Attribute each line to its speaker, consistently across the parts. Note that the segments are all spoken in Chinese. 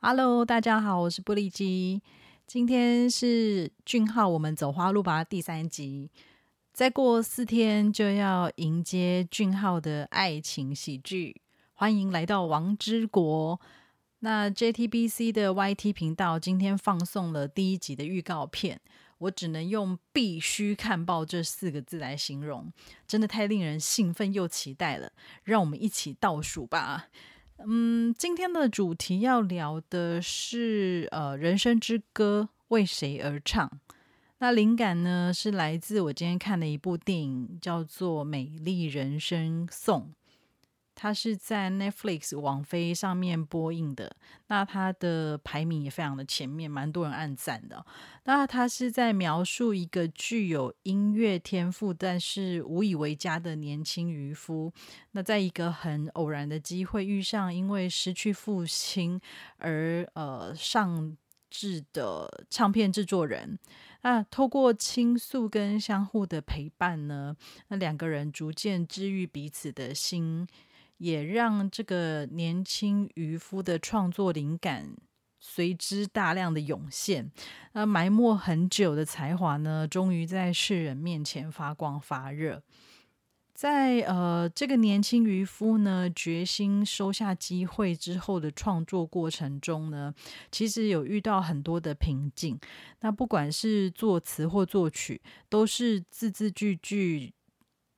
Speaker 1: Hello，大家好，我是布利基。今天是俊浩，我们走花路吧第三集。再过四天就要迎接俊浩的爱情喜剧，欢迎来到王之国。那 JTBC 的 YT 频道今天放送了第一集的预告片，我只能用“必须看爆”这四个字来形容，真的太令人兴奋又期待了。让我们一起倒数吧。嗯，今天的主题要聊的是呃，《人生之歌》为谁而唱？那灵感呢是来自我今天看的一部电影，叫做《美丽人生颂》，它是在 Netflix 网飞上面播映的。那它的排名也非常的前面，蛮多人按赞的。那它是在描述一个具有音乐天赋但是无以为家的年轻渔夫。那在一个很偶然的机会遇上，因为失去父亲而呃上志的唱片制作人。那透过倾诉跟相互的陪伴呢，那两个人逐渐治愈彼此的心，也让这个年轻渔夫的创作灵感随之大量的涌现。那埋没很久的才华呢，终于在世人面前发光发热。在呃这个年轻渔夫呢决心收下机会之后的创作过程中呢，其实有遇到很多的瓶颈。那不管是作词或作曲，都是字字句句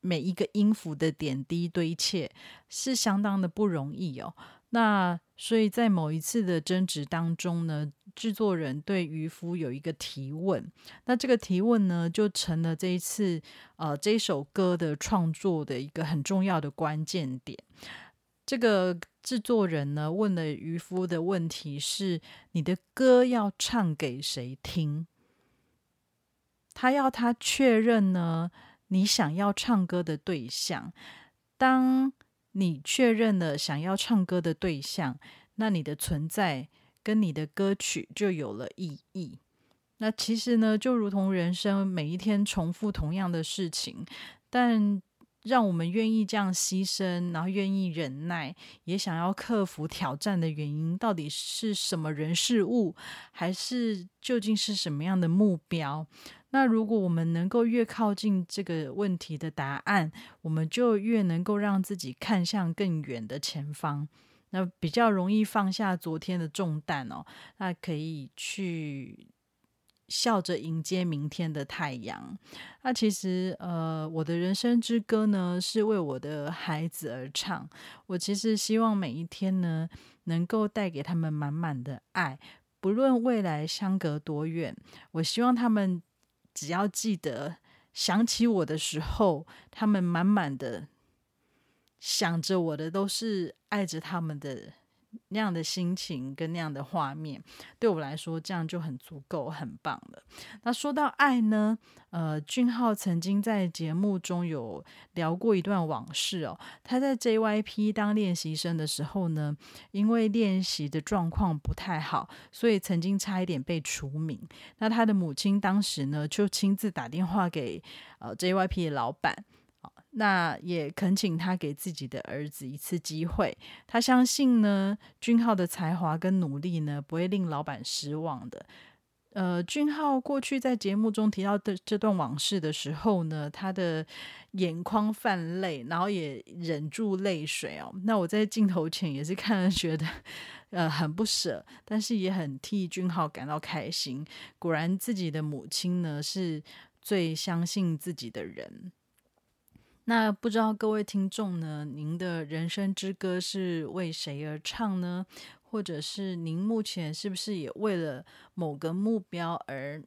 Speaker 1: 每一个音符的点滴堆砌，是相当的不容易哦。那所以在某一次的争执当中呢，制作人对渔夫有一个提问，那这个提问呢，就成了这一次呃这首歌的创作的一个很重要的关键点。这个制作人呢问了渔夫的问题是：你的歌要唱给谁听？他要他确认呢，你想要唱歌的对象。当你确认了想要唱歌的对象，那你的存在跟你的歌曲就有了意义。那其实呢，就如同人生每一天重复同样的事情，但让我们愿意这样牺牲，然后愿意忍耐，也想要克服挑战的原因，到底是什么人事物，还是究竟是什么样的目标？那如果我们能够越靠近这个问题的答案，我们就越能够让自己看向更远的前方，那比较容易放下昨天的重担哦。那可以去笑着迎接明天的太阳。那其实，呃，我的人生之歌呢，是为我的孩子而唱。我其实希望每一天呢，能够带给他们满满的爱，不论未来相隔多远，我希望他们。只要记得想起我的时候，他们满满的想着我的都是爱着他们的那样的心情跟那样的画面，对我来说这样就很足够、很棒了。那说到爱呢，呃，俊浩曾经在节目中有聊过一段往事哦。他在 JYP 当练习生的时候呢，因为练习的状况不太好，所以曾经差一点被除名。那他的母亲当时呢，就亲自打电话给呃 JYP 的老板。那也恳请他给自己的儿子一次机会。他相信呢，俊浩的才华跟努力呢，不会令老板失望的。呃，俊浩过去在节目中提到的这段往事的时候呢，他的眼眶泛泪，然后也忍住泪水哦。那我在镜头前也是看了，觉得呃很不舍，但是也很替俊浩感到开心。果然，自己的母亲呢，是最相信自己的人。那不知道各位听众呢，您的人生之歌是为谁而唱呢？或者是您目前是不是也为了某个目标而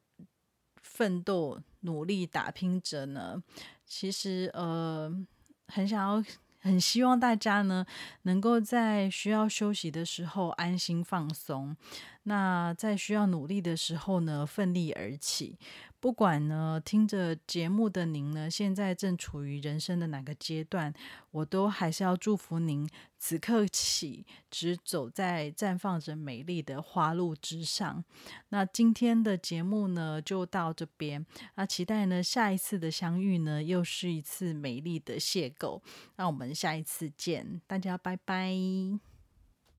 Speaker 1: 奋斗、努力打拼着呢？其实，呃，很想要很希望大家呢，能够在需要休息的时候安心放松，那在需要努力的时候呢，奋力而起。不管呢，听着节目的您呢，现在正处于人生的哪个阶段，我都还是要祝福您，此刻起只走在绽放着美丽的花路之上。那今天的节目呢，就到这边。那期待呢，下一次的相遇呢，又是一次美丽的邂逅。那我们下一次见，大家拜拜。